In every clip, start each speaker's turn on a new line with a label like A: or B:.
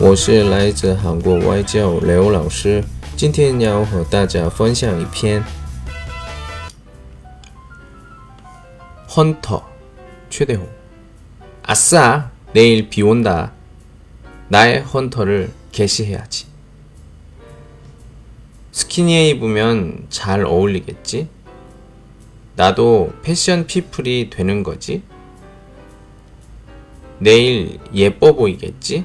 A: 我是来自韩国外教刘老师，今天要和大家分享一篇《헌터 최대호 아싸 내일 비 온다 나의 헌터를 개시해야지 스키니에 입으면 잘 어울리겠지? 나도 패션 피플이 되는 거지? 내일 예뻐 보이겠지?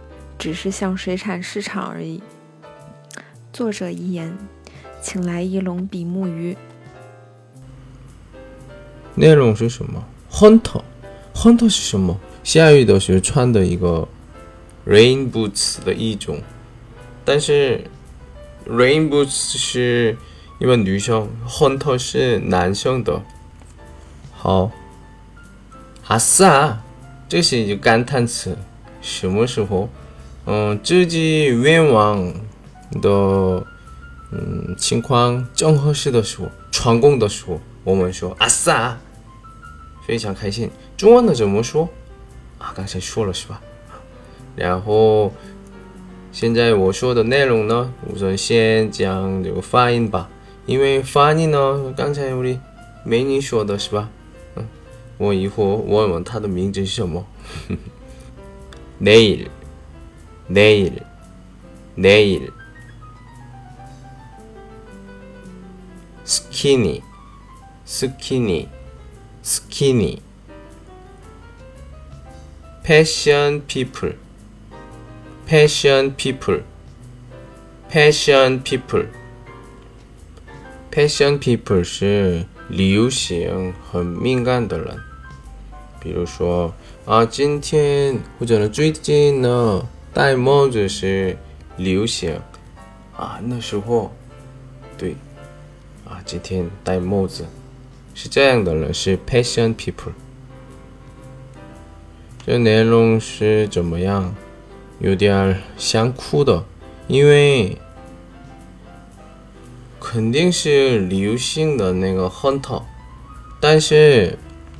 B: 只是像水产市场而已。作者遗言，请来一笼比目鱼。
A: 内容是什么旱透，旱透是什么？下雨的时候穿的一个 rain boots 的一种，但是 rain boots 是一般女生，Hunter 是男生的。好，阿萨，这是一个感叹词。什么时候？嗯，自己愿望的嗯情况正合适的时候，成功的时候，我们说阿萨，非常开心。中文的怎么说？啊，刚才说了是吧？然后现在我说的内容呢，我说先讲这个发音吧，因为发音呢，刚才我的美女说的是吧？嗯，我以后问问她的名字是什么。내 일, 내일, 내일. 스키니, 스키니, 스키니. 패션 피플, 패션 피플, 패션 피플. 패션 피플 是流行很敏感的人。比如说啊，今天或者呢，最近呢， 戴帽子是流行啊。那时候，对，啊，今天戴帽子是这样的人，是 passion people。这内容是怎么样？有点想哭的，因为肯定是流行的那个很套，但是。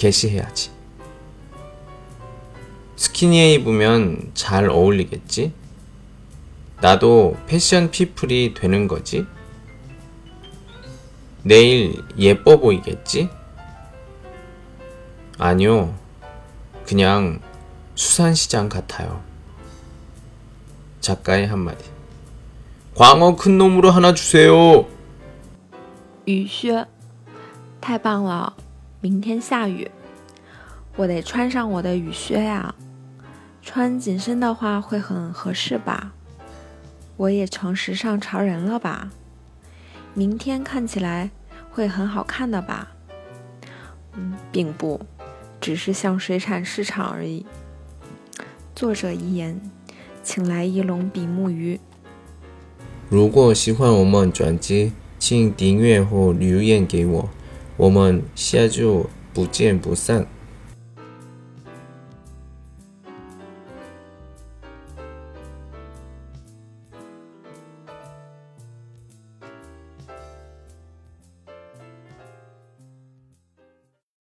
A: 개시해야지. 스키니에 입으면 잘 어울리겠지? 나도 패션 피플이 되는 거지? 내일 예뻐 보이겠지? 아니요. 그냥 수산시장 같아요. 작가의 한마디. 광어 큰 놈으로 하나 주세요.
B: 雨靴，太棒了！ 明天下雨，我得穿上我的雨靴呀。穿紧身的话会很合适吧？我也成时尚潮人了吧？明天看起来会很好看的吧？嗯，并不，只是像水产市场而已。作者遗言，请来一笼比目鱼。
A: 如果喜欢我们专辑，请订阅或留言给我。我们下周不见不散。